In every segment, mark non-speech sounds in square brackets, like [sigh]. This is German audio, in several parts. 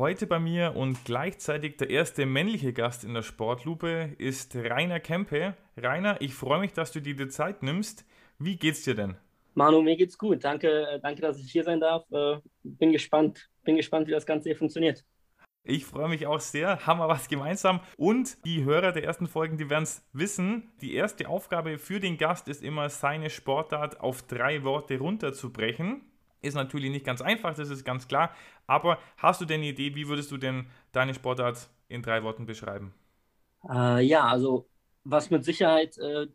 Heute bei mir und gleichzeitig der erste männliche Gast in der Sportlupe ist Rainer Kempe. Rainer, ich freue mich, dass du dir die Zeit nimmst. Wie geht's dir denn? Manu, mir geht's gut. Danke, äh, danke, dass ich hier sein darf. Äh, bin gespannt, bin gespannt, wie das Ganze hier funktioniert. Ich freue mich auch sehr, haben wir was gemeinsam. Und die Hörer der ersten Folgen, die werden es wissen. Die erste Aufgabe für den Gast ist immer, seine Sportart auf drei Worte runterzubrechen. Ist natürlich nicht ganz einfach, das ist ganz klar. Aber hast du denn eine Idee, wie würdest du denn deine Sportart in drei Worten beschreiben? Äh, ja, also was mit Sicherheit äh,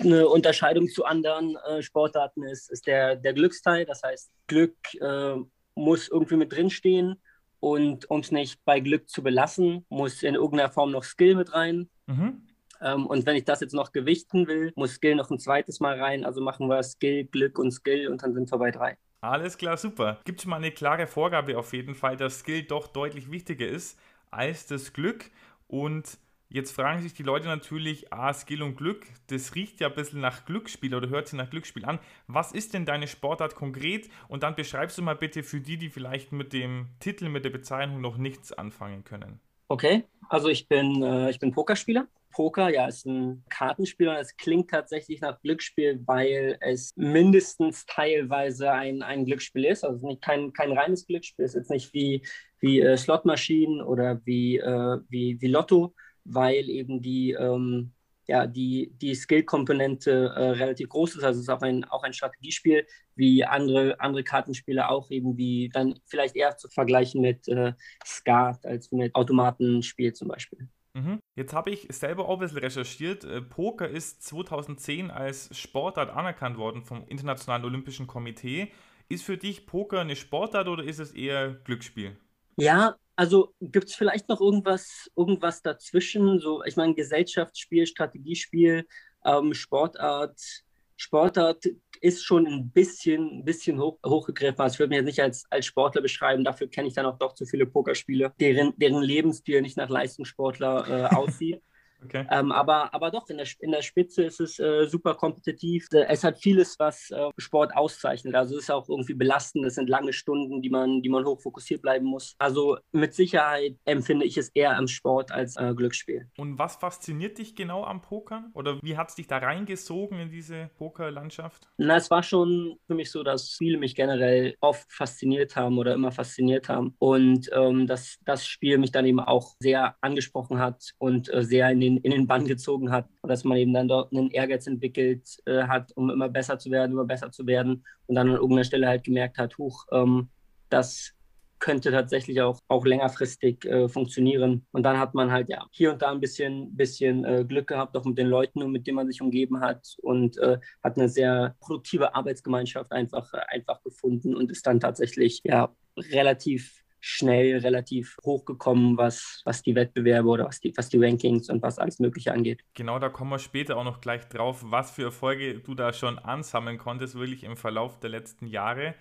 eine Unterscheidung zu anderen äh, Sportarten ist, ist der, der Glücksteil. Das heißt, Glück äh, muss irgendwie mit drinstehen. Und um es nicht bei Glück zu belassen, muss in irgendeiner Form noch Skill mit rein. Mhm. Ähm, und wenn ich das jetzt noch gewichten will, muss Skill noch ein zweites Mal rein. Also machen wir Skill, Glück und Skill und dann sind wir bei drei. Alles klar, super. Gibt es mal eine klare Vorgabe auf jeden Fall, dass Skill doch deutlich wichtiger ist als das Glück. Und jetzt fragen sich die Leute natürlich, ah, Skill und Glück, das riecht ja ein bisschen nach Glücksspiel oder hört sich nach Glücksspiel an. Was ist denn deine Sportart konkret? Und dann beschreibst du mal bitte für die, die vielleicht mit dem Titel, mit der Bezeichnung noch nichts anfangen können. Okay, also ich bin, äh, ich bin Pokerspieler. Poker, ja, ist ein Kartenspiel und es klingt tatsächlich nach Glücksspiel, weil es mindestens teilweise ein, ein Glücksspiel ist. Also nicht kein, kein reines Glücksspiel, es ist jetzt nicht wie, wie äh, Slotmaschinen oder wie, äh, wie, wie Lotto, weil eben die, ähm, ja, die, die Skill-Komponente äh, relativ groß ist. Also es ist auch ein, auch ein Strategiespiel, wie andere, andere Kartenspiele auch eben wie dann vielleicht eher zu vergleichen mit äh, Skat als mit Automatenspiel zum Beispiel. Mhm. Jetzt habe ich selber auch ein bisschen recherchiert. Äh, Poker ist 2010 als Sportart anerkannt worden vom Internationalen Olympischen Komitee. Ist für dich Poker eine Sportart oder ist es eher Glücksspiel? Ja, also gibt es vielleicht noch irgendwas, irgendwas dazwischen? So, ich meine, Gesellschaftsspiel, Strategiespiel, ähm, Sportart. Sportart ist schon ein bisschen, ein bisschen hoch, hochgegriffen. Also ich würde mich jetzt nicht als, als Sportler beschreiben. Dafür kenne ich dann auch doch zu viele Pokerspiele, deren, deren Lebensstil nicht nach Leistungssportler äh, aussieht. Okay. Ähm, aber, aber doch, in der, in der Spitze ist es äh, super kompetitiv. Äh, es hat vieles, was äh, Sport auszeichnet. Also es ist auch irgendwie belastend. Es sind lange Stunden, die man, die man hoch fokussiert bleiben muss. Also mit Sicherheit empfinde ich es eher am Sport als äh, Glücksspiel. Und was fasziniert dich genau am Pokern? Oder wie hat es dich da reingesogen in diese Pokerlandschaft? Na, es war schon für mich so, dass viele mich generell oft fasziniert haben oder immer fasziniert haben. Und ähm, dass das Spiel mich dann eben auch sehr angesprochen hat und äh, sehr in den in, den Bann gezogen hat und dass man eben dann dort einen Ehrgeiz entwickelt äh, hat, um immer besser zu werden, immer besser zu werden und dann an irgendeiner Stelle halt gemerkt hat, huch, ähm, das könnte tatsächlich auch, auch längerfristig äh, funktionieren. Und dann hat man halt ja hier und da ein bisschen, bisschen äh, Glück gehabt, auch mit den Leuten, mit denen man sich umgeben hat und äh, hat eine sehr produktive Arbeitsgemeinschaft einfach, äh, einfach gefunden und ist dann tatsächlich ja relativ schnell relativ hochgekommen, was, was die Wettbewerbe oder was die, was die Rankings und was alles Mögliche angeht. Genau, da kommen wir später auch noch gleich drauf, was für Erfolge du da schon ansammeln konntest, wirklich im Verlauf der letzten Jahre.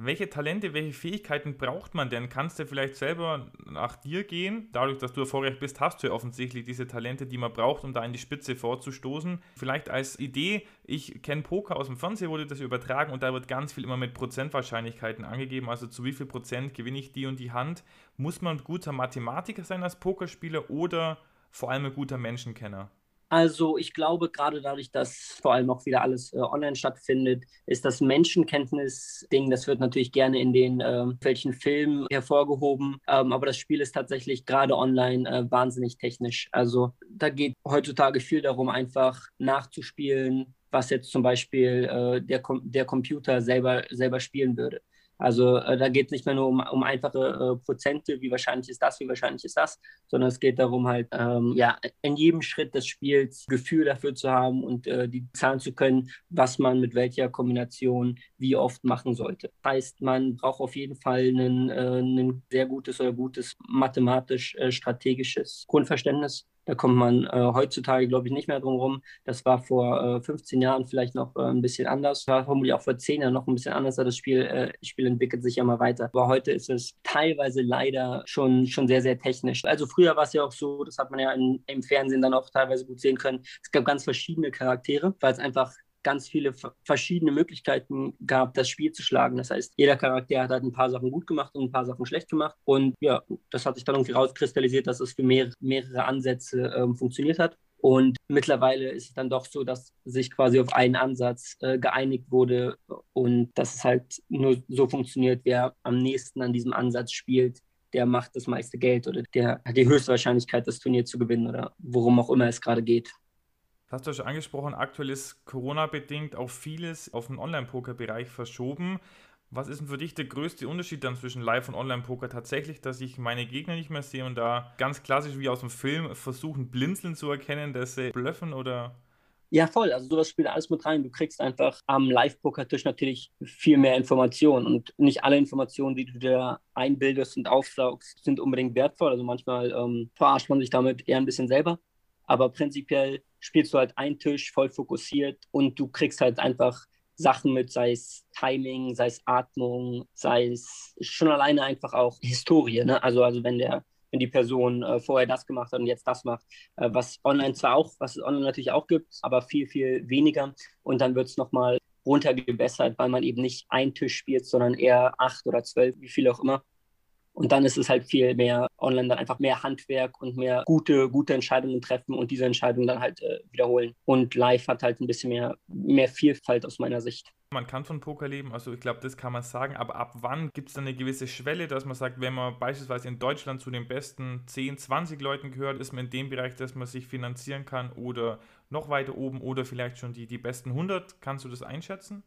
Welche Talente, welche Fähigkeiten braucht man denn? Kannst du vielleicht selber nach dir gehen? Dadurch, dass du erfolgreich bist, hast du ja offensichtlich diese Talente, die man braucht, um da in die Spitze vorzustoßen. Vielleicht als Idee, ich kenne Poker aus dem Fernsehen, wurde das übertragen und da wird ganz viel immer mit Prozentwahrscheinlichkeiten angegeben. Also zu wie viel Prozent gewinne ich die und die Hand? Muss man ein guter Mathematiker sein als Pokerspieler oder vor allem ein guter Menschenkenner? Also ich glaube, gerade dadurch, dass vor allem auch wieder alles äh, online stattfindet, ist das Menschenkenntnis-Ding, das wird natürlich gerne in den äh, welchen Filmen hervorgehoben. Ähm, aber das Spiel ist tatsächlich gerade online äh, wahnsinnig technisch. Also da geht heutzutage viel darum, einfach nachzuspielen, was jetzt zum Beispiel äh, der, Com der Computer selber, selber spielen würde. Also äh, da geht es nicht mehr nur um, um einfache äh, Prozente, wie wahrscheinlich ist das, wie wahrscheinlich ist das, sondern es geht darum, halt ähm, ja, in jedem Schritt des Spiels Gefühl dafür zu haben und äh, die zahlen zu können, was man mit welcher Kombination wie oft machen sollte. Heißt, man braucht auf jeden Fall ein, äh, sehr gutes oder gutes mathematisch-strategisches äh, Grundverständnis Da kommt man äh, heutzutage, glaube ich, nicht mehr drum rum. Das war vor äh, 15 Jahren vielleicht noch äh, ein bisschen anders. War vermutlich auch vor 10 Jahren noch ein bisschen anders. Das Spiel, äh, Spiel entwickelt sich ja mal weiter. Aber heute ist es teilweise leider schon, schon sehr, sehr technisch. Also früher war es ja auch so, das hat man ja in, im Fernsehen dann auch teilweise gut sehen können. Es gab ganz verschiedene Charaktere, weil es einfach ganz viele verschiedene Möglichkeiten gab, das Spiel zu schlagen. Das heißt, jeder Charakter hat halt ein paar Sachen gut gemacht und ein paar Sachen schlecht gemacht. Und ja, das hat sich dann irgendwie rauskristallisiert, dass es für mehr, mehrere Ansätze ähm, funktioniert hat. Und mittlerweile ist es dann doch so, dass sich quasi auf einen Ansatz äh, geeinigt wurde und dass es halt nur so funktioniert, wer am nächsten an diesem Ansatz spielt, der macht das meiste Geld oder der hat die höchste Wahrscheinlichkeit, das Turnier zu gewinnen oder worum auch immer es gerade geht. Hast du schon angesprochen, aktuell ist Corona-bedingt auch vieles auf den Online-Poker-Bereich verschoben. Was ist denn für dich der größte Unterschied dann zwischen Live- und Online-Poker? Tatsächlich, dass ich meine Gegner nicht mehr sehe und da ganz klassisch wie aus dem Film versuchen, blinzeln zu erkennen, dass sie blöffen oder ja, voll. Also sowas spielt alles mit rein. Du kriegst einfach am Live-Poker-Tisch natürlich viel mehr Informationen und nicht alle Informationen, die du da einbildest und aufsaugst, sind unbedingt wertvoll. Also manchmal ähm, verarscht man sich damit eher ein bisschen selber. Aber prinzipiell spielst du halt einen Tisch voll fokussiert und du kriegst halt einfach Sachen mit, sei es Timing, sei es Atmung, sei es schon alleine einfach auch Historie. Ne? Also, also wenn der, wenn die Person äh, vorher das gemacht hat und jetzt das macht, äh, was online zwar auch, was es online natürlich auch gibt, aber viel, viel weniger. Und dann wird es nochmal runtergebessert, weil man eben nicht einen Tisch spielt, sondern eher acht oder zwölf, wie viel auch immer. Und dann ist es halt viel mehr online, dann einfach mehr Handwerk und mehr gute, gute Entscheidungen treffen und diese Entscheidungen dann halt äh, wiederholen. Und live hat halt ein bisschen mehr, mehr Vielfalt aus meiner Sicht. Man kann von Poker leben, also ich glaube, das kann man sagen, aber ab wann gibt es dann eine gewisse Schwelle, dass man sagt, wenn man beispielsweise in Deutschland zu den besten 10, 20 Leuten gehört, ist man in dem Bereich, dass man sich finanzieren kann oder noch weiter oben oder vielleicht schon die, die besten 100. Kannst du das einschätzen?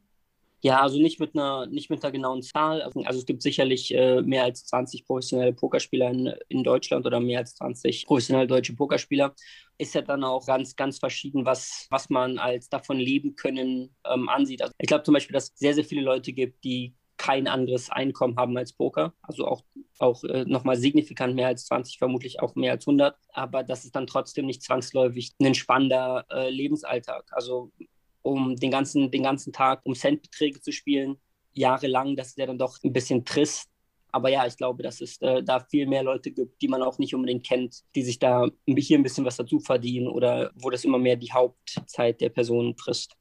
Ja, also nicht mit einer, nicht mit einer genauen Zahl. Also, also es gibt sicherlich äh, mehr als 20 professionelle Pokerspieler in, in Deutschland oder mehr als 20 professionelle deutsche Pokerspieler. Ist ja dann auch ganz, ganz verschieden, was, was man als davon leben können ähm, ansieht. Also ich glaube zum Beispiel, dass es sehr, sehr viele Leute gibt, die kein anderes Einkommen haben als Poker. Also auch, auch äh, nochmal signifikant mehr als 20, vermutlich auch mehr als 100. Aber das ist dann trotzdem nicht zwangsläufig ein spannender äh, Lebensalltag. Also um den ganzen, den ganzen Tag um Centbeträge zu spielen, jahrelang, das ist ja dann doch ein bisschen trist. Aber ja, ich glaube, dass es äh, da viel mehr Leute gibt, die man auch nicht unbedingt kennt, die sich da hier ein bisschen was dazu verdienen oder wo das immer mehr die Hauptzeit der Person frisst.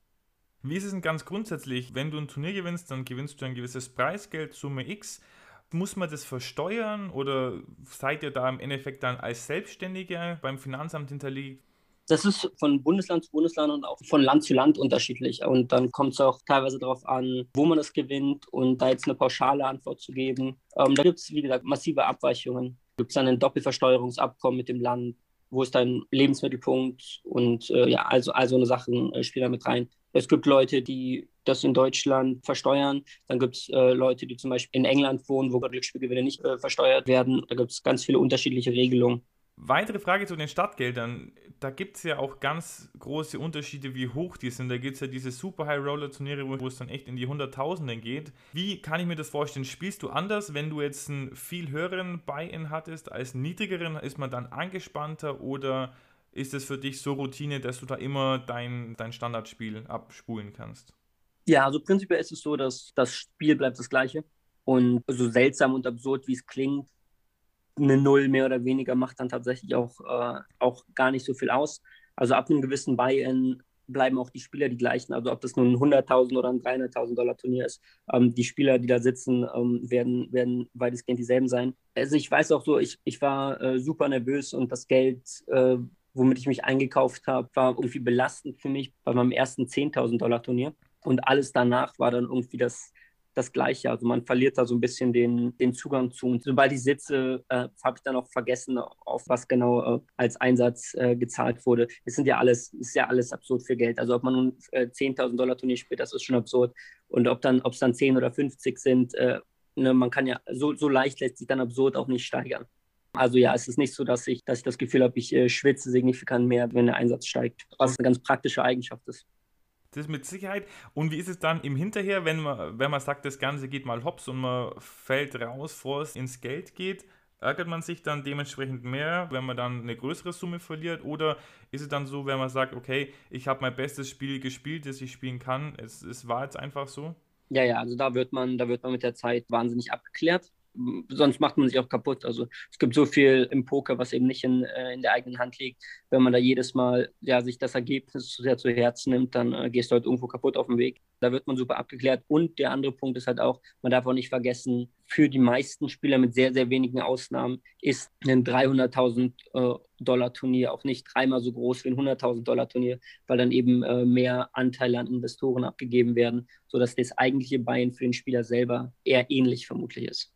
Wie ist es denn ganz grundsätzlich, wenn du ein Turnier gewinnst, dann gewinnst du ein gewisses Preisgeld, Summe X. Muss man das versteuern oder seid ihr da im Endeffekt dann als Selbstständiger beim Finanzamt hinterlegt? Das ist von Bundesland zu Bundesland und auch von Land zu Land unterschiedlich. Und dann kommt es auch teilweise darauf an, wo man es gewinnt und da jetzt eine pauschale Antwort zu geben. Ähm, da gibt es, wie gesagt, massive Abweichungen. Gibt es dann ein Doppelversteuerungsabkommen mit dem Land? Wo ist dein Lebensmittelpunkt? Und äh, ja, also, also eine Sachen äh, spielen da mit rein. Es gibt Leute, die das in Deutschland versteuern. Dann gibt es äh, Leute, die zum Beispiel in England wohnen, wo Glücksspielgewinne nicht äh, versteuert werden. Da gibt es ganz viele unterschiedliche Regelungen. Weitere Frage zu den Stadtgeldern. Da gibt es ja auch ganz große Unterschiede, wie hoch die sind. Da gibt es ja diese Super High Roller Turniere, wo es dann echt in die Hunderttausenden geht. Wie kann ich mir das vorstellen? Spielst du anders, wenn du jetzt einen viel höheren Buy-in hattest als einen niedrigeren? Ist man dann angespannter oder ist es für dich so Routine, dass du da immer dein, dein Standardspiel abspulen kannst? Ja, also prinzipiell ist es so, dass das Spiel bleibt das gleiche. Und so seltsam und absurd, wie es klingt, eine Null mehr oder weniger macht dann tatsächlich auch, äh, auch gar nicht so viel aus. Also ab einem gewissen Buy-in bleiben auch die Spieler die gleichen. Also ob das nun ein 100.000 oder ein 300.000 Dollar Turnier ist, ähm, die Spieler, die da sitzen, ähm, werden, werden weitestgehend dieselben sein. Also ich weiß auch so, ich, ich war äh, super nervös und das Geld, äh, womit ich mich eingekauft habe, war irgendwie belastend für mich bei meinem ersten 10.000 Dollar Turnier. Und alles danach war dann irgendwie das, das Gleiche. Also man verliert da so ein bisschen den, den Zugang zu. Und sobald ich sitze, äh, habe ich dann auch vergessen, auf was genau äh, als Einsatz äh, gezahlt wurde. Es sind ja alles, ist ja alles absurd für Geld. Also ob man nun äh, 10.000 Dollar Turnier spielt, das ist schon absurd. Und ob dann, ob es dann 10 oder 50 sind, äh, ne, man kann ja, so, so leicht lässt sich dann absurd auch nicht steigern. Also ja, es ist nicht so, dass ich, dass ich das Gefühl habe, ich äh, schwitze signifikant mehr, wenn der Einsatz steigt, was eine ganz praktische Eigenschaft ist. Das mit Sicherheit. Und wie ist es dann im Hinterher, wenn man, wenn man sagt, das Ganze geht mal hops und man fällt raus, bevor es ins Geld geht? ärgert man sich dann dementsprechend mehr, wenn man dann eine größere Summe verliert? Oder ist es dann so, wenn man sagt, okay, ich habe mein bestes Spiel gespielt, das ich spielen kann, es, es war jetzt einfach so? Ja, ja, also da wird man, da wird man mit der Zeit wahnsinnig abgeklärt sonst macht man sich auch kaputt. Also es gibt so viel im Poker, was eben nicht in, äh, in der eigenen Hand liegt. Wenn man da jedes Mal ja, sich das Ergebnis zu sehr zu Herzen nimmt, dann äh, gehst du halt irgendwo kaputt auf dem Weg. Da wird man super abgeklärt. Und der andere Punkt ist halt auch, man darf auch nicht vergessen, für die meisten Spieler mit sehr, sehr wenigen Ausnahmen ist ein 300.000 äh, Dollar Turnier auch nicht dreimal so groß wie ein 100.000 Dollar Turnier, weil dann eben äh, mehr Anteile an Investoren abgegeben werden, sodass das eigentliche Bein für den Spieler selber eher ähnlich vermutlich ist.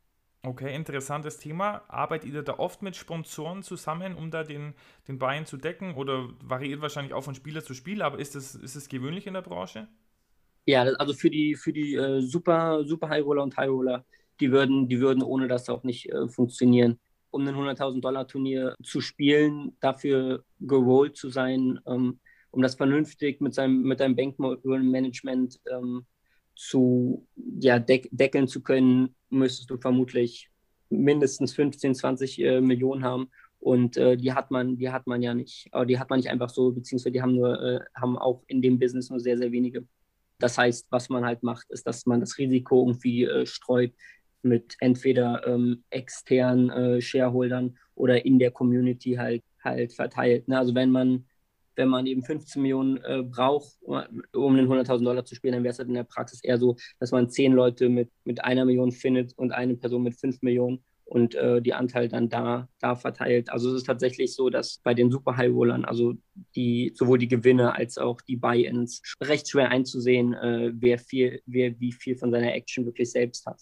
Okay, interessantes Thema. Arbeitet ihr da oft mit Sponsoren zusammen, um da den, den Buy-in zu decken? Oder variiert wahrscheinlich auch von Spieler zu Spieler, aber ist das, ist das gewöhnlich in der Branche? Ja, also für die, für die äh, Super, Super High Roller und High Roller, die würden, die würden ohne das auch nicht äh, funktionieren. Um ein 100.000 Dollar Turnier zu spielen, dafür gerollt zu sein, ähm, um das vernünftig mit seinem, mit deinem Bankmanagement ähm, zu ja, deck, deckeln zu können, müsstest du vermutlich mindestens 15, 20 äh, Millionen haben. Und äh, die hat man, die hat man ja nicht. Aber die hat man nicht einfach so, beziehungsweise die haben nur, äh, haben auch in dem Business nur sehr, sehr wenige. Das heißt, was man halt macht, ist, dass man das Risiko irgendwie äh, streut mit entweder ähm, externen äh, Shareholdern oder in der Community halt halt verteilt. Ne? Also wenn man wenn man eben 15 Millionen äh, braucht, um den 100.000 Dollar zu spielen, dann wäre es halt in der Praxis eher so, dass man zehn Leute mit, mit einer Million findet und eine Person mit fünf Millionen und äh, die Anteile dann da, da verteilt. Also es ist tatsächlich so, dass bei den Super High Rollern, also die, sowohl die Gewinne als auch die Buy-ins, recht schwer einzusehen, äh, wer, viel, wer wie viel von seiner Action wirklich selbst hat.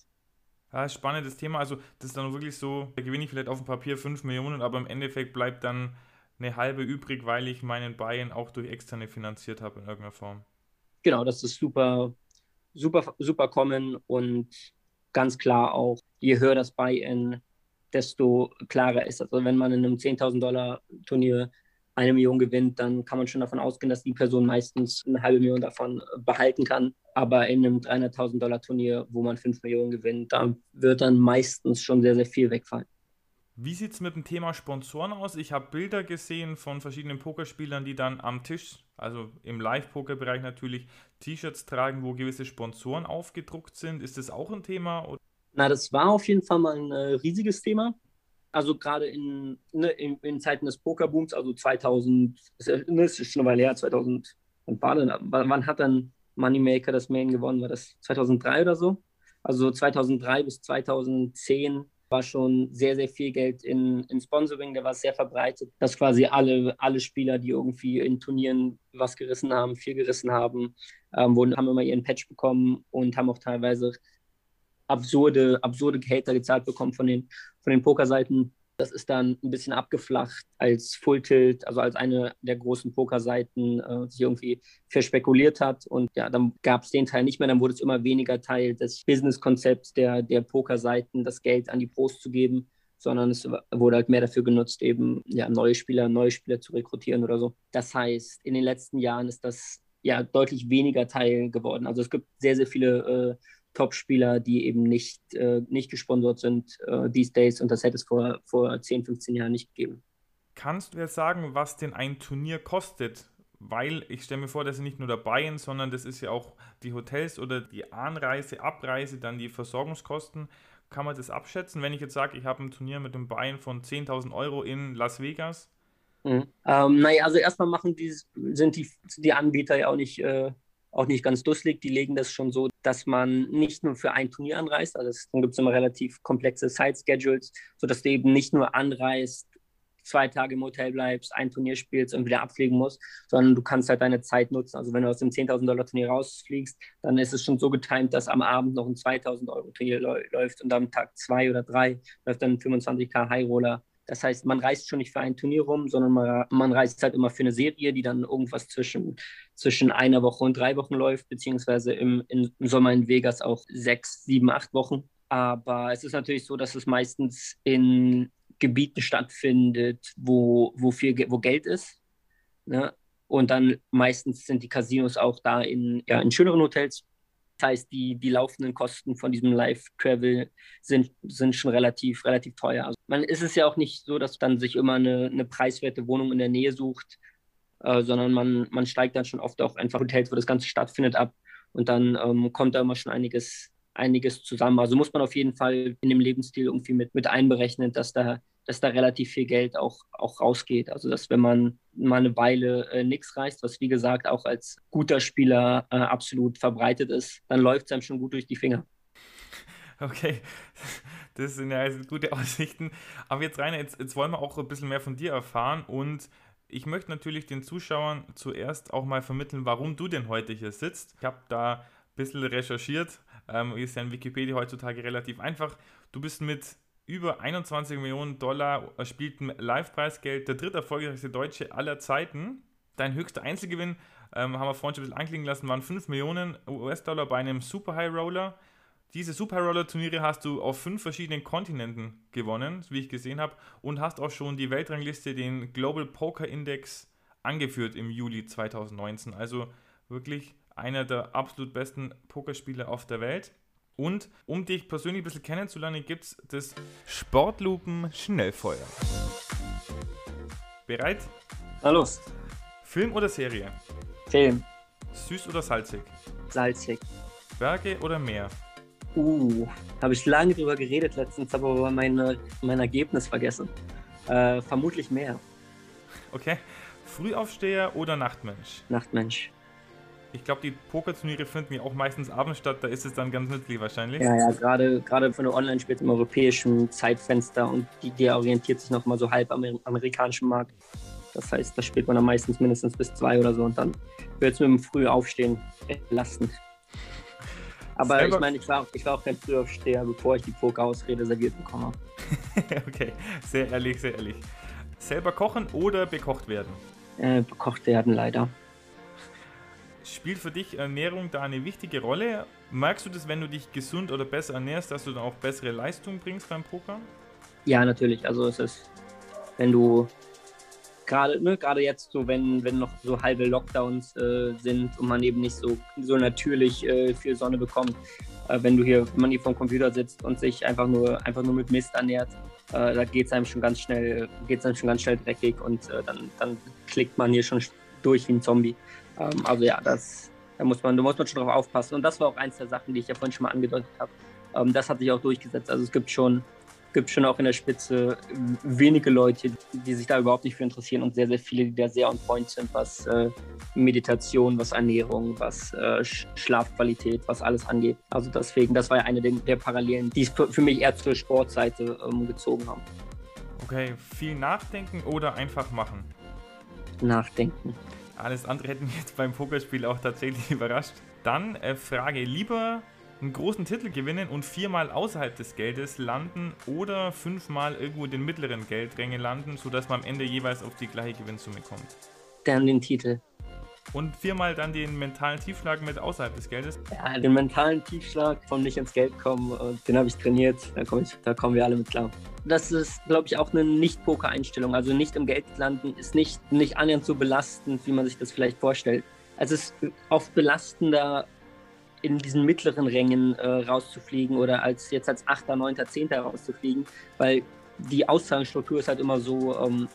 Ja, spannendes Thema. Also das ist dann wirklich so, da gewinne ich vielleicht auf dem Papier 5 Millionen, aber im Endeffekt bleibt dann eine halbe übrig, weil ich meinen Buy-in auch durch externe finanziert habe in irgendeiner Form. Genau, das ist super, super, super kommen und ganz klar auch, je höher das Buy-in, desto klarer ist das. Also wenn man in einem 10.000 Dollar Turnier eine Million gewinnt, dann kann man schon davon ausgehen, dass die Person meistens eine halbe Million davon behalten kann. Aber in einem 300.000 Dollar Turnier, wo man 5 Millionen gewinnt, da wird dann meistens schon sehr, sehr viel wegfallen. Wie sieht es mit dem Thema Sponsoren aus? Ich habe Bilder gesehen von verschiedenen Pokerspielern, die dann am Tisch, also im Live-Poker-Bereich natürlich, T-Shirts tragen, wo gewisse Sponsoren aufgedruckt sind. Ist das auch ein Thema? Na, das war auf jeden Fall mal ein äh, riesiges Thema. Also gerade in, ne, in, in, Zeiten des Pokerbooms, also 2000, das ist schon eine Weile her, 2000, wann, war denn, wann hat dann Moneymaker das Main gewonnen? War das 2003 oder so? Also 2003 bis 2010 war schon sehr, sehr viel Geld in, in Sponsoring, der war sehr verbreitet, dass quasi alle, alle Spieler, die irgendwie in Turnieren was gerissen haben, viel gerissen haben, ähm, wurden, haben immer ihren Patch bekommen und haben auch teilweise absurde, absurde Gehälter gezahlt bekommen von den, von den Pokerseiten. Das ist dann ein bisschen abgeflacht als Full Tilt, also als eine der großen Pokerseiten äh, sich irgendwie verspekuliert hat. Und ja, dann gab es den Teil nicht mehr, dann wurde es immer weniger Teil des Business-Konzepts der, der Pokerseiten, das Geld an die Pros zu geben, sondern es wurde halt mehr dafür genutzt, eben ja, neue Spieler, neue Spieler zu rekrutieren oder so. Das heißt, in den letzten Jahren ist das ja deutlich weniger Teil geworden. Also es gibt sehr, sehr viele äh, Top-Spieler, die eben nicht, äh, nicht gesponsert sind äh, these days und das hätte es vor, vor 10, 15 Jahren nicht gegeben. Kannst du jetzt sagen, was denn ein Turnier kostet? Weil ich stelle mir vor, das ist nicht nur der Buy-in, sondern das ist ja auch die Hotels oder die Anreise, Abreise, dann die Versorgungskosten. Kann man das abschätzen? Wenn ich jetzt sage, ich habe ein Turnier mit einem Buy-in von 10.000 Euro in Las Vegas, Mhm. Ähm, naja, also erstmal machen die, sind die, die Anbieter ja auch nicht äh, auch nicht ganz dusselig. Die legen das schon so, dass man nicht nur für ein Turnier anreist, also es, dann gibt es immer relativ komplexe Side-Schedules, sodass du eben nicht nur anreist, zwei Tage im Hotel bleibst, ein Turnier spielst und wieder abfliegen musst, sondern du kannst halt deine Zeit nutzen. Also wenn du aus dem 10.000 Dollar Turnier rausfliegst, dann ist es schon so getimt, dass am Abend noch ein 2.000 Euro Turnier läuft und am Tag zwei oder drei läuft dann ein 25k High Roller das heißt, man reist schon nicht für ein Turnier rum, sondern man, man reist halt immer für eine Serie, die dann irgendwas zwischen, zwischen einer Woche und drei Wochen läuft, beziehungsweise im, im Sommer in Vegas auch sechs, sieben, acht Wochen. Aber es ist natürlich so, dass es meistens in Gebieten stattfindet, wo, wo, viel, wo Geld ist. Ne? Und dann meistens sind die Casinos auch da in, ja, in schöneren Hotels. Das heißt, die, die laufenden Kosten von diesem Live-Travel sind, sind schon relativ, relativ teuer. Also man ist es ja auch nicht so, dass dann sich immer eine, eine preiswerte Wohnung in der Nähe sucht, äh, sondern man, man steigt dann schon oft auch einfach Hotels, wo das Ganze stattfindet, ab. Und dann ähm, kommt da immer schon einiges, einiges zusammen. Also muss man auf jeden Fall in dem Lebensstil irgendwie mit, mit einberechnen, dass da dass da relativ viel Geld auch, auch rausgeht. Also dass wenn man mal eine Weile äh, nichts reißt, was wie gesagt auch als guter Spieler äh, absolut verbreitet ist, dann läuft es einem schon gut durch die Finger. Okay, [laughs] das sind ja also gute [laughs] Aussichten. Aber jetzt Rainer, jetzt, jetzt wollen wir auch ein bisschen mehr von dir erfahren und ich möchte natürlich den Zuschauern zuerst auch mal vermitteln, warum du denn heute hier sitzt. Ich habe da ein bisschen recherchiert. Ähm, ist ja in Wikipedia heutzutage relativ einfach. Du bist mit über 21 Millionen Dollar erspieltem Live-Preisgeld, der dritte erfolgreichste Deutsche aller Zeiten. Dein höchster Einzelgewinn, ähm, haben wir vorhin schon ein bisschen anklingen lassen, waren 5 Millionen US-Dollar bei einem Super High Roller. Diese Super High Roller Turniere hast du auf fünf verschiedenen Kontinenten gewonnen, wie ich gesehen habe, und hast auch schon die Weltrangliste, den Global Poker Index, angeführt im Juli 2019. Also wirklich einer der absolut besten Pokerspieler auf der Welt. Und um dich persönlich ein bisschen kennenzulernen, gibt es das Sportlupen Schnellfeuer. Bereit? Na los. Film oder Serie? Film. Süß oder salzig? Salzig. Berge oder Meer? Uh, habe ich lange drüber geredet letztens, habe aber mein, mein Ergebnis vergessen. Äh, vermutlich mehr. Okay. Frühaufsteher oder Nachtmensch? Nachtmensch. Ich glaube, die Pokerturniere finden ja auch meistens abends statt, da ist es dann ganz nützlich wahrscheinlich. Ja, ja, gerade, gerade für eine Online-Spiel im europäischen Zeitfenster und die, der orientiert sich nochmal so halb am amerikanischen Markt. Das heißt, da spielt man dann meistens mindestens bis zwei oder so und dann wird es mit dem Frühaufstehen belastend. Aber Selber ich meine, ich war, ich war auch kein Frühaufsteher, bevor ich die Poker-Ausrede serviert bekomme. [laughs] okay, sehr ehrlich, sehr ehrlich. Selber kochen oder bekocht werden? Äh, bekocht werden, leider. Spielt für dich Ernährung da eine wichtige Rolle? Merkst du das, wenn du dich gesund oder besser ernährst, dass du dann auch bessere Leistung bringst beim Poker? Ja, natürlich. Also es ist, wenn du gerade ne, gerade jetzt so, wenn, wenn noch so halbe Lockdowns äh, sind und man eben nicht so, so natürlich äh, viel Sonne bekommt, äh, wenn du hier, wenn man hier vom Computer sitzt und sich einfach nur, einfach nur mit Mist ernährt, äh, da geht es einem schon ganz schnell, geht einem schon ganz schnell dreckig und äh, dann, dann klickt man hier schon durch wie ein Zombie. Ähm, also ja, das, da muss man, da muss man schon drauf aufpassen. Und das war auch eins der Sachen, die ich ja vorhin schon mal angedeutet habe. Ähm, das hat sich auch durchgesetzt. Also es gibt schon, gibt schon auch in der Spitze wenige Leute, die sich da überhaupt nicht für interessieren und sehr, sehr viele, die da sehr on point sind, was äh, Meditation, was Ernährung, was äh, Schlafqualität, was alles angeht. Also deswegen, das war ja eine der, der Parallelen, die es für mich eher zur Sportseite ähm, gezogen haben. Okay, viel nachdenken oder einfach machen? Nachdenken. Alles andere hätten mich jetzt beim Pokerspiel auch tatsächlich [laughs] überrascht. Dann äh, Frage: Lieber einen großen Titel gewinnen und viermal außerhalb des Geldes landen oder fünfmal irgendwo in den mittleren Geldrängen landen, sodass man am Ende jeweils auf die gleiche Gewinnsumme kommt? Dann den Titel. Und viermal dann den mentalen Tiefschlag mit außerhalb des Geldes? Ja, den mentalen Tiefschlag vom nicht ins Geld kommen, den habe ich trainiert. Da, komm ich, da kommen wir alle mit klar. Das ist, glaube ich, auch eine Nicht-Poker-Einstellung. Also nicht im Geld landen ist nicht, nicht annähernd so belastend, wie man sich das vielleicht vorstellt. Es ist oft belastender, in diesen mittleren Rängen äh, rauszufliegen oder als jetzt als 8., 9., 10. rauszufliegen, weil die Auszahlungsstruktur ist halt immer so, ähm,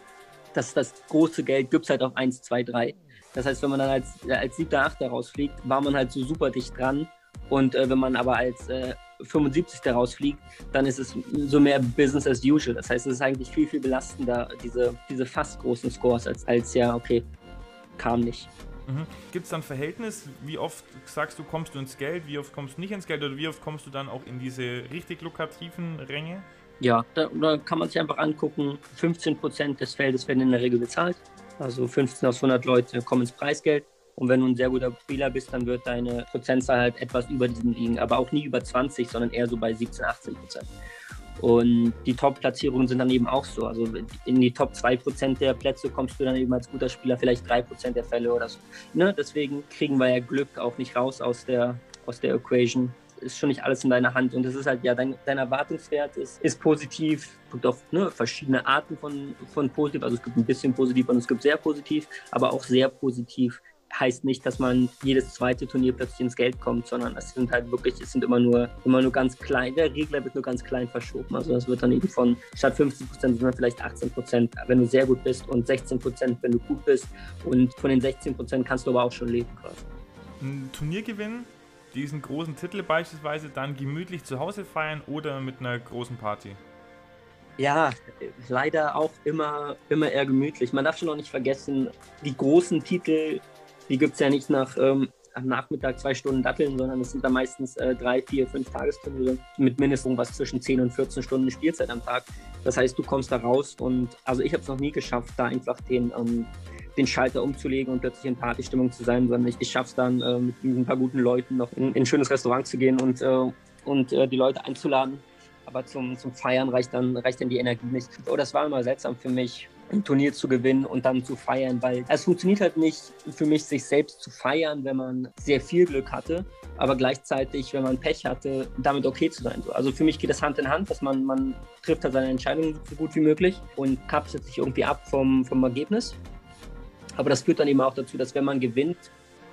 dass das große Geld gibt es halt auf 1, 2, 3. Das heißt, wenn man dann als, äh, als 7., 8. rausfliegt, war man halt so super dicht dran. Und äh, wenn man aber als äh, 75. rausfliegt, dann ist es so mehr Business as usual. Das heißt, es ist eigentlich viel, viel belastender, diese, diese fast großen Scores, als, als ja, okay, kam nicht. Mhm. Gibt es dann Verhältnis? Wie oft sagst du, kommst du ins Geld? Wie oft kommst du nicht ins Geld? Oder wie oft kommst du dann auch in diese richtig lukrativen Ränge? Ja, da, da kann man sich einfach angucken, 15% des Feldes werden in der Regel bezahlt. Also 15 aus 100 Leute kommen ins Preisgeld. Und wenn du ein sehr guter Spieler bist, dann wird deine Prozentzahl halt etwas über diesem liegen. Aber auch nie über 20, sondern eher so bei 17, 18 Prozent. Und die Top-Platzierungen sind dann eben auch so. Also in die Top 2% der Plätze kommst du dann eben als guter Spieler vielleicht 3% der Fälle oder so. Ne? Deswegen kriegen wir ja Glück auch nicht raus aus der, aus der Equation. Ist schon nicht alles in deiner Hand. Und das ist halt, ja, dein, dein Erwartungswert ist, ist positiv. Gibt auch ne, verschiedene Arten von, von positiv. Also es gibt ein bisschen positiv und es gibt sehr positiv, aber auch sehr positiv heißt nicht, dass man jedes zweite Turnier plötzlich ins Geld kommt, sondern es sind halt wirklich, es sind immer nur, immer nur ganz klein, der Regler wird nur ganz klein verschoben. Also das wird dann eben von statt 50 Prozent sind vielleicht 18 Prozent, wenn du sehr gut bist und 16 Prozent, wenn du gut bist. Und von den 16 Prozent kannst du aber auch schon leben quasi. Ein Turniergewinn, diesen großen Titel beispielsweise dann gemütlich zu Hause feiern oder mit einer großen Party? Ja, leider auch immer, immer eher gemütlich. Man darf schon noch nicht vergessen, die großen Titel, die gibt es ja nicht nach ähm, am Nachmittag zwei Stunden datteln, sondern es sind da meistens äh, drei, vier, fünf Tagesturniere mit mindestens was zwischen 10 und 14 Stunden Spielzeit am Tag. Das heißt, du kommst da raus und also ich habe es noch nie geschafft, da einfach den, ähm, den Schalter umzulegen und plötzlich in Partystimmung zu sein, sondern ich, ich schaffe es dann äh, mit ein paar guten Leuten noch in, in, ein schönes Restaurant zu gehen und, äh, und äh, die Leute einzuladen aber zum, zum Feiern reicht dann, reicht dann die Energie nicht. Oh, das war immer seltsam für mich, ein Turnier zu gewinnen und dann zu feiern, weil es funktioniert halt nicht für mich, sich selbst zu feiern, wenn man sehr viel Glück hatte, aber gleichzeitig, wenn man Pech hatte, damit okay zu sein. Also für mich geht das Hand in Hand, dass man, man trifft halt seine Entscheidungen so gut wie möglich und kapselt sich irgendwie ab vom, vom Ergebnis. Aber das führt dann eben auch dazu, dass wenn man gewinnt,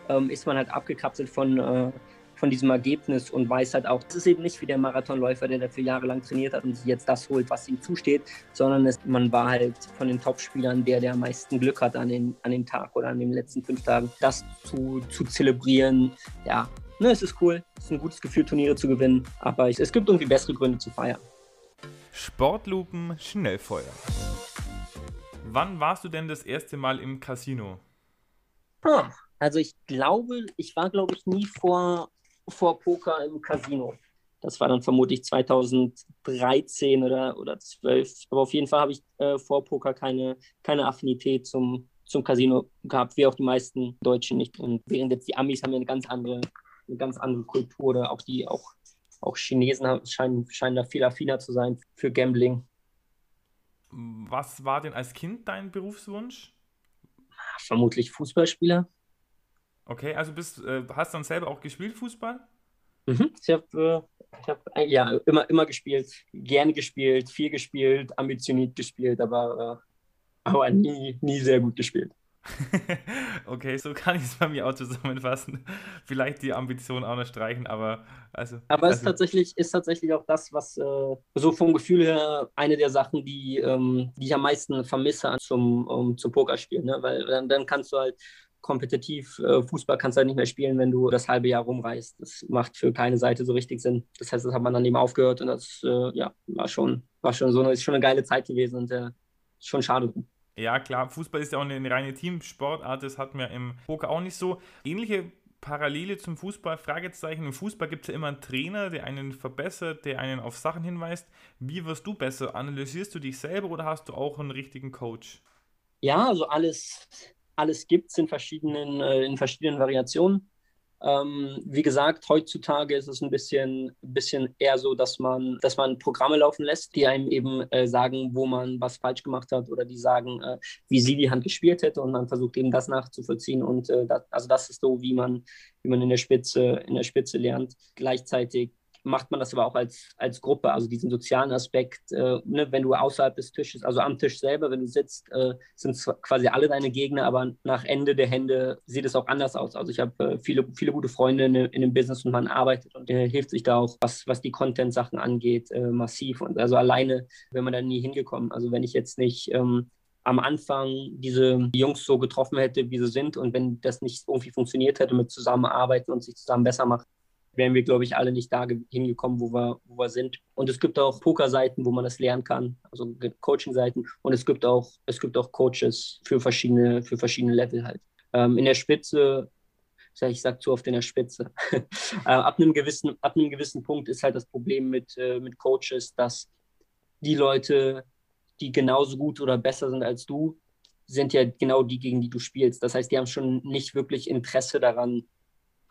ähm, ist man halt abgekapselt von, äh, von diesem Ergebnis und weiß halt auch, es ist eben nicht wie der Marathonläufer, der dafür jahrelang trainiert hat und sich jetzt das holt, was ihm zusteht, sondern es, man war halt von den Topspielern der, der am meisten Glück hat an den, an den Tag oder an den letzten fünf Tagen. Das zu, zu zelebrieren, ja, ne, es ist cool, es ist ein gutes Gefühl, Turniere zu gewinnen, aber es gibt irgendwie bessere Gründe zu feiern. Sportlupen Schnellfeuer. Wann warst du denn das erste Mal im Casino? Also ich glaube, ich war glaube ich nie vor vor Poker im Casino. Das war dann vermutlich 2013 oder, oder 12. Aber auf jeden Fall habe ich äh, vor Poker keine, keine Affinität zum, zum Casino gehabt, wie auch die meisten Deutschen nicht. Und während jetzt die Amis haben ja eine ganz andere, eine ganz andere Kultur oder auch die, auch, auch Chinesen scheinen, scheinen da viel affiner zu sein für Gambling. Was war denn als Kind dein Berufswunsch? Vermutlich Fußballspieler. Okay, also bist, äh, hast du dann selber auch gespielt, Fußball? Mhm. Ich habe äh, hab, äh, ja, immer, immer gespielt, gerne gespielt, viel gespielt, ambitioniert gespielt, aber, äh, aber nie, nie sehr gut gespielt. [laughs] okay, so kann ich es bei mir auch zusammenfassen. Vielleicht die Ambition auch noch streichen, aber also. Aber es also, ist, tatsächlich, ist tatsächlich auch das, was äh, so vom Gefühl her eine der Sachen, die, ähm, die ich am meisten vermisse zum, um, zum Pokerspielen. Ne? Weil dann, dann kannst du halt kompetitiv äh, Fußball kannst du halt nicht mehr spielen, wenn du das halbe Jahr rumreist. Das macht für keine Seite so richtig Sinn. Das heißt, das hat man dann eben aufgehört und das äh, ja, war schon, war schon so eine, ist schon eine geile Zeit gewesen und äh, schon schade. Ja, klar, Fußball ist ja auch eine reine Teamsportart, das hat mir im Poker auch nicht so. Ähnliche Parallele zum Fußball, Fragezeichen. Im Fußball gibt es ja immer einen Trainer, der einen verbessert, der einen auf Sachen hinweist. Wie wirst du besser? Analysierst du dich selber oder hast du auch einen richtigen Coach? Ja, also alles, alles gibt es in verschiedenen, äh, in verschiedenen Variationen. Ähm, wie gesagt, heutzutage ist es ein bisschen, bisschen eher so, dass man, dass man Programme laufen lässt, die einem eben äh, sagen, wo man was falsch gemacht hat oder die sagen, äh, wie sie die Hand gespielt hätte und man versucht eben das nachzuvollziehen. Und äh, das, also das ist so, wie man, wie man in der Spitze, in der Spitze lernt. Gleichzeitig macht man das aber auch als, als Gruppe, also diesen sozialen Aspekt, äh, ne, wenn du außerhalb des Tisches, also am Tisch selber, wenn du sitzt, äh, sind quasi alle deine Gegner, aber nach Ende der Hände sieht es auch anders aus. Also ich habe äh, viele, viele gute Freunde in, in, dem Business und man arbeitet und äh, hilft sich da auch, was, was die Content-Sachen angeht, äh, massiv. Und also alleine wäre man da nie hingekommen. Also wenn ich jetzt nicht ähm, am Anfang diese Jungs so getroffen hätte, wie sie sind und wenn das nicht irgendwie funktioniert hätte mit Zusammenarbeiten und sich zusammen besser machen, wären wir, glaube ich, alle nicht da hingekommen, wo wir, wo wir sind. Und es gibt auch Poker-Seiten, wo man das lernen kann, also Coaching-Seiten. Und es gibt auch, es gibt auch Coaches für verschiedene, für verschiedene Level halt. Ähm, in der Spitze, ich sage zu oft in der Spitze, [laughs] äh, ab, einem gewissen, ab einem gewissen Punkt ist halt das Problem mit, äh, mit Coaches, dass die Leute, die genauso gut oder besser sind als du, sind ja genau die, gegen die du spielst. Das heißt, die haben schon nicht wirklich Interesse daran,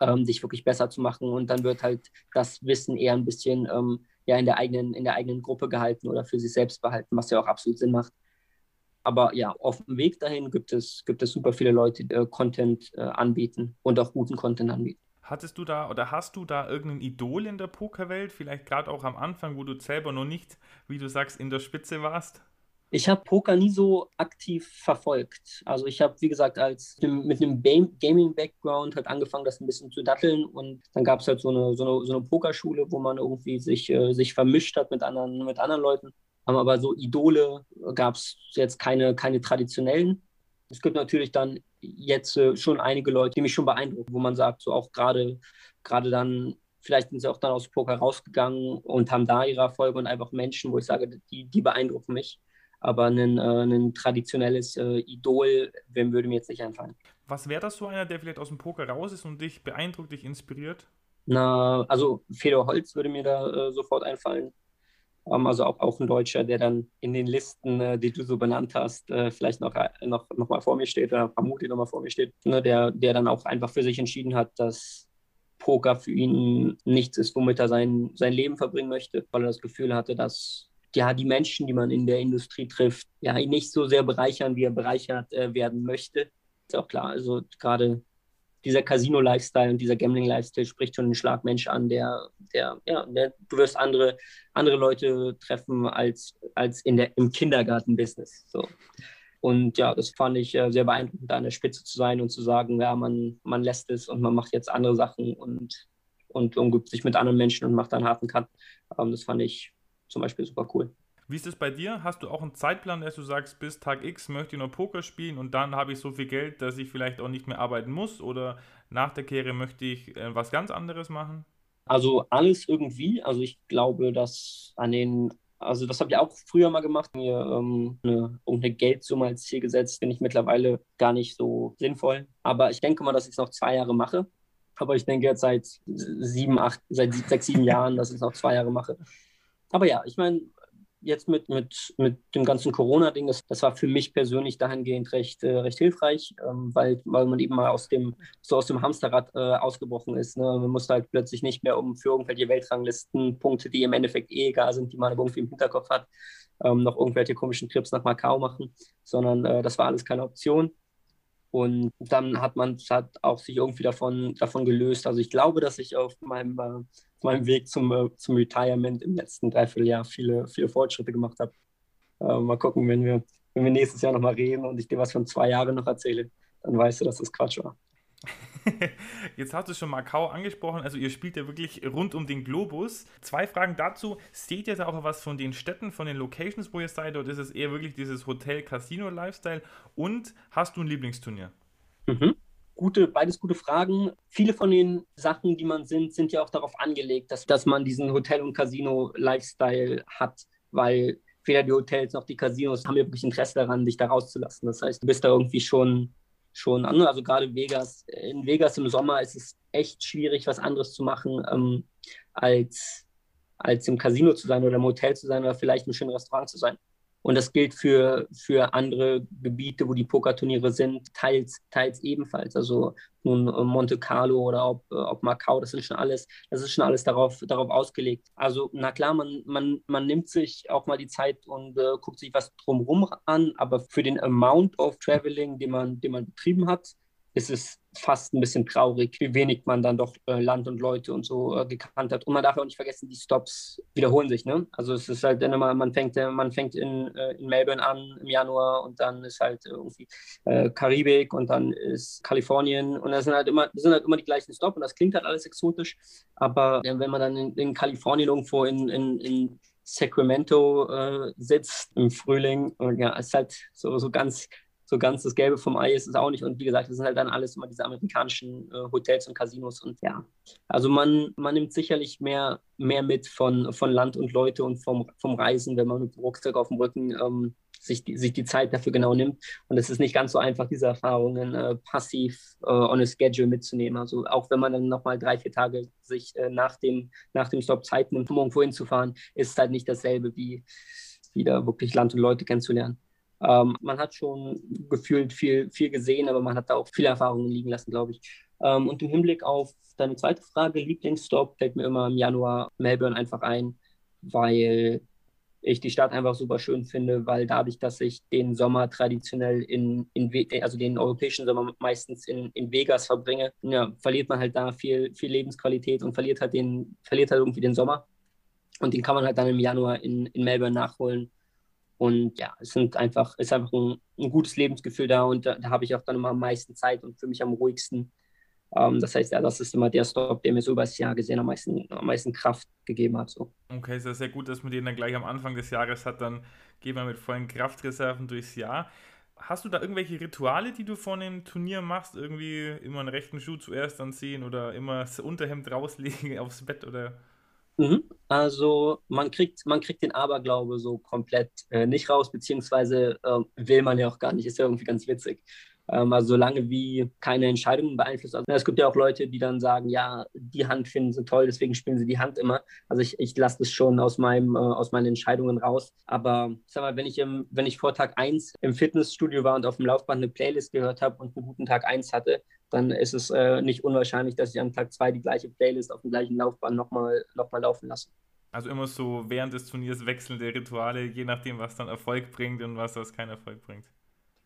ähm, dich wirklich besser zu machen. Und dann wird halt das Wissen eher ein bisschen ähm, ja, in, der eigenen, in der eigenen Gruppe gehalten oder für sich selbst behalten, was ja auch absolut Sinn macht. Aber ja, auf dem Weg dahin gibt es, gibt es super viele Leute, die äh, Content äh, anbieten und auch guten Content anbieten. Hattest du da oder hast du da irgendein Idol in der Pokerwelt? Vielleicht gerade auch am Anfang, wo du selber noch nicht, wie du sagst, in der Spitze warst? Ich habe Poker nie so aktiv verfolgt. Also ich habe, wie gesagt, als mit einem Gaming-Background halt angefangen, das ein bisschen zu datteln und dann gab es halt so eine, so eine, so eine Pokerschule, wo man irgendwie sich, äh, sich vermischt hat mit anderen, mit anderen Leuten. Aber so Idole gab es jetzt keine, keine traditionellen. Es gibt natürlich dann jetzt äh, schon einige Leute, die mich schon beeindrucken, wo man sagt, so auch gerade gerade dann vielleicht sind sie auch dann aus Poker rausgegangen und haben da ihre Erfolge und einfach Menschen, wo ich sage, die, die beeindrucken mich. Aber ein, äh, ein traditionelles äh, Idol, wem würde mir jetzt nicht einfallen. Was wäre das so einer, der vielleicht aus dem Poker raus ist und dich beeindruckt, dich inspiriert? Na, also Fedor Holz würde mir da äh, sofort einfallen. Ähm, also auch, auch ein Deutscher, der dann in den Listen, äh, die du so benannt hast, äh, vielleicht noch, äh, noch, noch mal vor mir steht oder vermutlich noch mal vor mir steht. Ne, der, der dann auch einfach für sich entschieden hat, dass Poker für ihn nichts ist, womit er sein, sein Leben verbringen möchte, weil er das Gefühl hatte, dass ja, die Menschen, die man in der Industrie trifft, ja, nicht so sehr bereichern, wie er bereichert äh, werden möchte. Ist auch klar. Also gerade dieser Casino-Lifestyle und dieser Gambling-Lifestyle spricht schon einen Schlagmensch an, der, der, ja, der, du wirst andere, andere Leute treffen als, als in der, im Kindergarten-Business. So. Und ja, das fand ich äh, sehr beeindruckend, da an der Spitze zu sein und zu sagen, ja, man, man lässt es und man macht jetzt andere Sachen und, und umgibt sich mit anderen Menschen und macht dann harten Cut. Ähm, das fand ich zum Beispiel super cool. Wie ist es bei dir? Hast du auch einen Zeitplan, dass du sagst, bis Tag X möchte ich noch Poker spielen und dann habe ich so viel Geld, dass ich vielleicht auch nicht mehr arbeiten muss? Oder nach der Kehre möchte ich äh, was ganz anderes machen? Also alles irgendwie. Also ich glaube, dass an den also das habe ich auch früher mal gemacht, mir ähm, eine, irgendeine Geldsumme als Ziel gesetzt, finde ich mittlerweile gar nicht so sinnvoll. Aber ich denke mal, dass ich es noch zwei Jahre mache. Aber ich denke jetzt seit sieben, acht, seit sechs, sieben Jahren, dass ich es noch zwei Jahre mache. Aber ja, ich meine, jetzt mit, mit, mit dem ganzen Corona-Ding, das, das war für mich persönlich dahingehend recht, äh, recht hilfreich, ähm, weil, weil man eben mal aus dem, so aus dem Hamsterrad äh, ausgebrochen ist. Ne? Man musste halt plötzlich nicht mehr um für irgendwelche Weltranglisten Punkte, die im Endeffekt eh egal sind, die man irgendwie im Hinterkopf hat, ähm, noch irgendwelche komischen Trips nach Macau machen, sondern äh, das war alles keine Option. Und dann hat man hat auch sich irgendwie davon, davon gelöst. Also ich glaube, dass ich auf meinem, äh, meinem Weg zum, äh, zum Retirement im letzten Dreivierteljahr viele, viele Fortschritte gemacht habe. Äh, mal gucken, wenn wir, wenn wir nächstes Jahr nochmal reden und ich dir was von zwei Jahren noch erzähle, dann weißt du, dass das Quatsch war. [laughs] Jetzt hast du schon Macau angesprochen, also ihr spielt ja wirklich rund um den Globus. Zwei Fragen dazu. Seht ihr da auch was von den Städten, von den Locations, wo ihr seid, oder ist es eher wirklich dieses Hotel-Casino-Lifestyle? Und hast du ein Lieblingsturnier? Mhm. Gute, beides gute Fragen. Viele von den Sachen, die man sind, sind ja auch darauf angelegt, dass, dass man diesen Hotel- und Casino-Lifestyle hat, weil weder die Hotels noch die Casinos haben ja wirklich Interesse daran, dich da rauszulassen. Das heißt, du bist da irgendwie schon schon an. Also gerade Vegas, in Vegas im Sommer ist es echt schwierig, was anderes zu machen, ähm, als, als im Casino zu sein oder im Hotel zu sein oder vielleicht im schönen Restaurant zu sein. Und das gilt für, für andere Gebiete, wo die Pokerturniere sind, teils, teils ebenfalls. Also nun äh, Monte Carlo oder ob, äh, ob Macau, das sind schon alles, das ist schon alles darauf, darauf ausgelegt. Also, na klar, man, man, man nimmt sich auch mal die Zeit und äh, guckt sich was drumherum an, aber für den Amount of Traveling, den man, den man betrieben hat, ist es fast ein bisschen traurig, wie wenig man dann doch äh, Land und Leute und so äh, gekannt hat. Und man darf auch nicht vergessen, die Stops wiederholen sich. Ne? Also es ist halt immer, man fängt, äh, man fängt in, äh, in Melbourne an im Januar und dann ist halt irgendwie äh, Karibik und dann ist Kalifornien und das sind halt immer, sind halt immer die gleichen Stops und das klingt halt alles exotisch. Aber wenn man dann in, in Kalifornien irgendwo in, in, in Sacramento äh, sitzt im Frühling. Und ja, ist halt so, so ganz so ganz das Gelbe vom Ei ist es auch nicht. Und wie gesagt, das sind halt dann alles immer diese amerikanischen äh, Hotels und Casinos. Und ja, also man, man nimmt sicherlich mehr, mehr mit von, von Land und Leute und vom, vom Reisen, wenn man mit dem Rucksack auf dem Rücken ähm, sich, die, sich die Zeit dafür genau nimmt. Und es ist nicht ganz so einfach, diese Erfahrungen äh, passiv äh, on a schedule mitzunehmen. Also auch wenn man dann nochmal drei, vier Tage sich äh, nach, dem, nach dem Stop Zeit nimmt, um irgendwo hinzufahren, ist es halt nicht dasselbe wie wieder wirklich Land und Leute kennenzulernen. Ähm, man hat schon gefühlt viel, viel gesehen, aber man hat da auch viele Erfahrungen liegen lassen, glaube ich. Ähm, und im Hinblick auf deine zweite Frage, Lieblingsstop, fällt mir immer im Januar Melbourne einfach ein, weil ich die Stadt einfach super schön finde, weil dadurch, dass ich den Sommer traditionell in, in also den europäischen Sommer meistens in, in Vegas verbringe, ja, verliert man halt da viel, viel Lebensqualität und verliert halt den, verliert halt irgendwie den Sommer. Und den kann man halt dann im Januar in, in Melbourne nachholen. Und ja, es sind einfach, ist einfach ein, ein gutes Lebensgefühl da und da, da habe ich auch dann immer am meisten Zeit und für mich am ruhigsten. Ähm, das heißt, ja, das ist immer der Stop, der mir so über das Jahr gesehen am meisten, am meisten Kraft gegeben hat. So. Okay, ist ja sehr gut, dass man den dann gleich am Anfang des Jahres hat, dann geht man mit vollen Kraftreserven durchs Jahr. Hast du da irgendwelche Rituale, die du vor einem Turnier machst? Irgendwie immer einen rechten Schuh zuerst anziehen oder immer das Unterhemd rauslegen [laughs] aufs Bett oder? Mhm. Also man kriegt, man kriegt den Aberglaube so komplett äh, nicht raus, beziehungsweise äh, will man ja auch gar nicht, ist ja irgendwie ganz witzig. Ähm, also solange wie keine Entscheidungen beeinflusst. Also, es gibt ja auch Leute, die dann sagen, ja, die Hand finden sie toll, deswegen spielen sie die Hand immer. Also ich, ich lasse das schon aus, meinem, äh, aus meinen Entscheidungen raus. Aber sag mal, wenn ich, im, wenn ich vor Tag 1 im Fitnessstudio war und auf dem Laufband eine Playlist gehört habe und einen guten Tag 1 hatte, dann ist es äh, nicht unwahrscheinlich, dass ich am Tag 2 die gleiche Playlist auf dem gleichen Laufband nochmal noch mal laufen lasse. Also immer so während des Turniers wechselnde Rituale, je nachdem, was dann Erfolg bringt und was das keinen Erfolg bringt.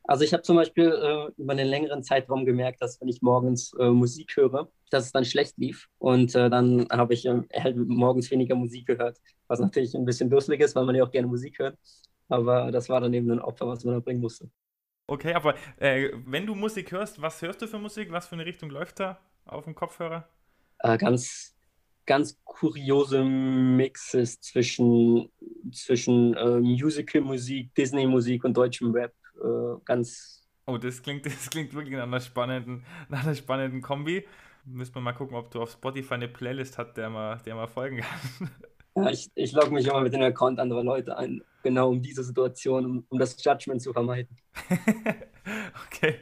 Also ich habe zum Beispiel äh, über einen längeren Zeitraum gemerkt, dass wenn ich morgens äh, Musik höre, dass es dann schlecht lief. Und äh, dann habe ich äh, halt morgens weniger Musik gehört, was natürlich ein bisschen dusselig ist, weil man ja auch gerne Musik hört. Aber das war dann eben ein Opfer, was man da bringen musste. Okay, aber äh, wenn du Musik hörst, was hörst du für Musik? Was für eine Richtung läuft da auf dem Kopfhörer? Äh, ganz, ganz kuriose Mixes zwischen, zwischen Musical-Musik, Disney-Musik und deutschem Rap äh, ganz. Oh, das klingt, [laughs] das klingt wirklich nach einer spannenden, nach einer spannenden Kombi. Müssen wir mal gucken, ob du auf Spotify eine Playlist hast, der man, der man folgen kann. [laughs] Ja, ich, ich logge mich immer mit dem Account anderer Leute ein, genau um diese Situation, um, um das Judgment zu vermeiden. [laughs] okay.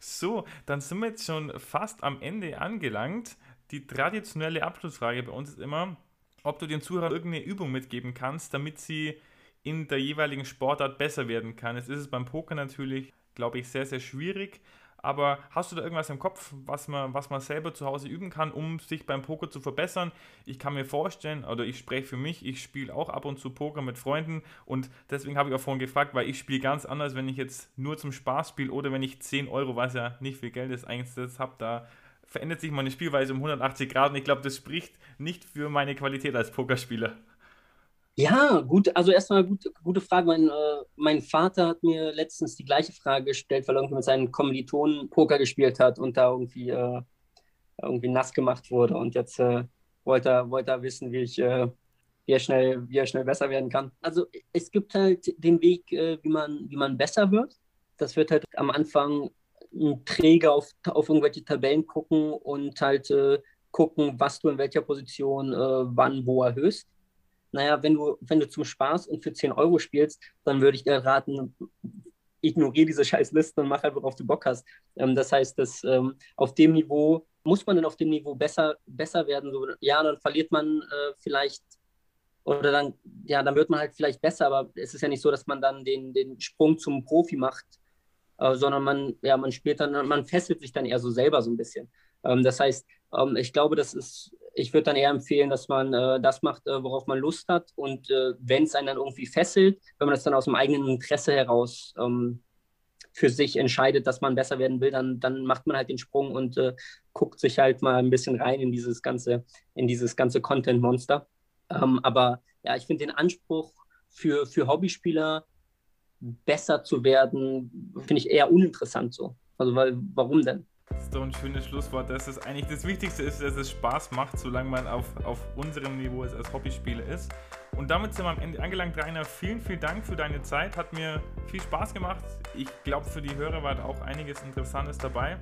So, dann sind wir jetzt schon fast am Ende angelangt. Die traditionelle Abschlussfrage bei uns ist immer, ob du den Zuhörern irgendeine Übung mitgeben kannst, damit sie in der jeweiligen Sportart besser werden kann. Jetzt ist es beim Poker natürlich, glaube ich, sehr, sehr schwierig. Aber hast du da irgendwas im Kopf, was man, was man selber zu Hause üben kann, um sich beim Poker zu verbessern? Ich kann mir vorstellen, oder ich spreche für mich, ich spiele auch ab und zu Poker mit Freunden und deswegen habe ich auch vorhin gefragt, weil ich spiele ganz anders, wenn ich jetzt nur zum Spaß spiele oder wenn ich 10 Euro, was ja nicht viel Geld ist, eingesetzt habe, da verändert sich meine Spielweise um 180 Grad und ich glaube, das spricht nicht für meine Qualität als Pokerspieler. Ja, gut, also erstmal gut, gute Frage. Mein, äh, mein Vater hat mir letztens die gleiche Frage gestellt, weil er irgendwie mit seinen Kommilitonen Poker gespielt hat und da irgendwie, äh, irgendwie nass gemacht wurde. Und jetzt äh, wollte, er, wollte er wissen, wie ich, äh, wie, er schnell, wie er schnell besser werden kann. Also es gibt halt den Weg, äh, wie, man, wie man besser wird. Das wird halt am Anfang ein Träger auf, auf irgendwelche Tabellen gucken und halt äh, gucken, was du in welcher Position wann wo erhöhst naja, wenn du, wenn du zum Spaß und für 10 Euro spielst, dann würde ich dir raten, ignoriere diese scheiß Liste und mach halt, worauf du Bock hast. Ähm, das heißt, dass ähm, auf dem Niveau, muss man dann auf dem Niveau besser, besser werden? So, ja, dann verliert man äh, vielleicht oder dann, ja, dann wird man halt vielleicht besser, aber es ist ja nicht so, dass man dann den, den Sprung zum Profi macht, äh, sondern man, ja, man spielt dann, man fesselt sich dann eher so selber so ein bisschen. Ähm, das heißt, ähm, ich glaube, das ist ich würde dann eher empfehlen, dass man äh, das macht, äh, worauf man Lust hat. Und äh, wenn es einen dann irgendwie fesselt, wenn man das dann aus dem eigenen Interesse heraus ähm, für sich entscheidet, dass man besser werden will, dann, dann macht man halt den Sprung und äh, guckt sich halt mal ein bisschen rein in dieses ganze, in dieses ganze Content-Monster. Ähm, aber ja, ich finde den Anspruch für, für Hobbyspieler besser zu werden, finde ich eher uninteressant so. Also weil, warum denn? Das ist doch ein schönes Schlusswort, dass es eigentlich das Wichtigste ist, dass es Spaß macht, solange man auf, auf unserem Niveau ist, als Hobbyspieler ist. Und damit sind wir am Ende angelangt, Rainer. Vielen, vielen Dank für deine Zeit. Hat mir viel Spaß gemacht. Ich glaube, für die Hörer war da auch einiges Interessantes dabei.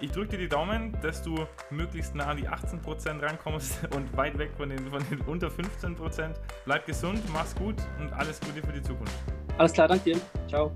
Ich drücke dir die Daumen, dass du möglichst nah an die 18% rankommst [laughs] und weit weg von den, von den unter 15%. Bleib gesund, mach's gut und alles Gute für die Zukunft. Alles klar, danke dir. Ciao.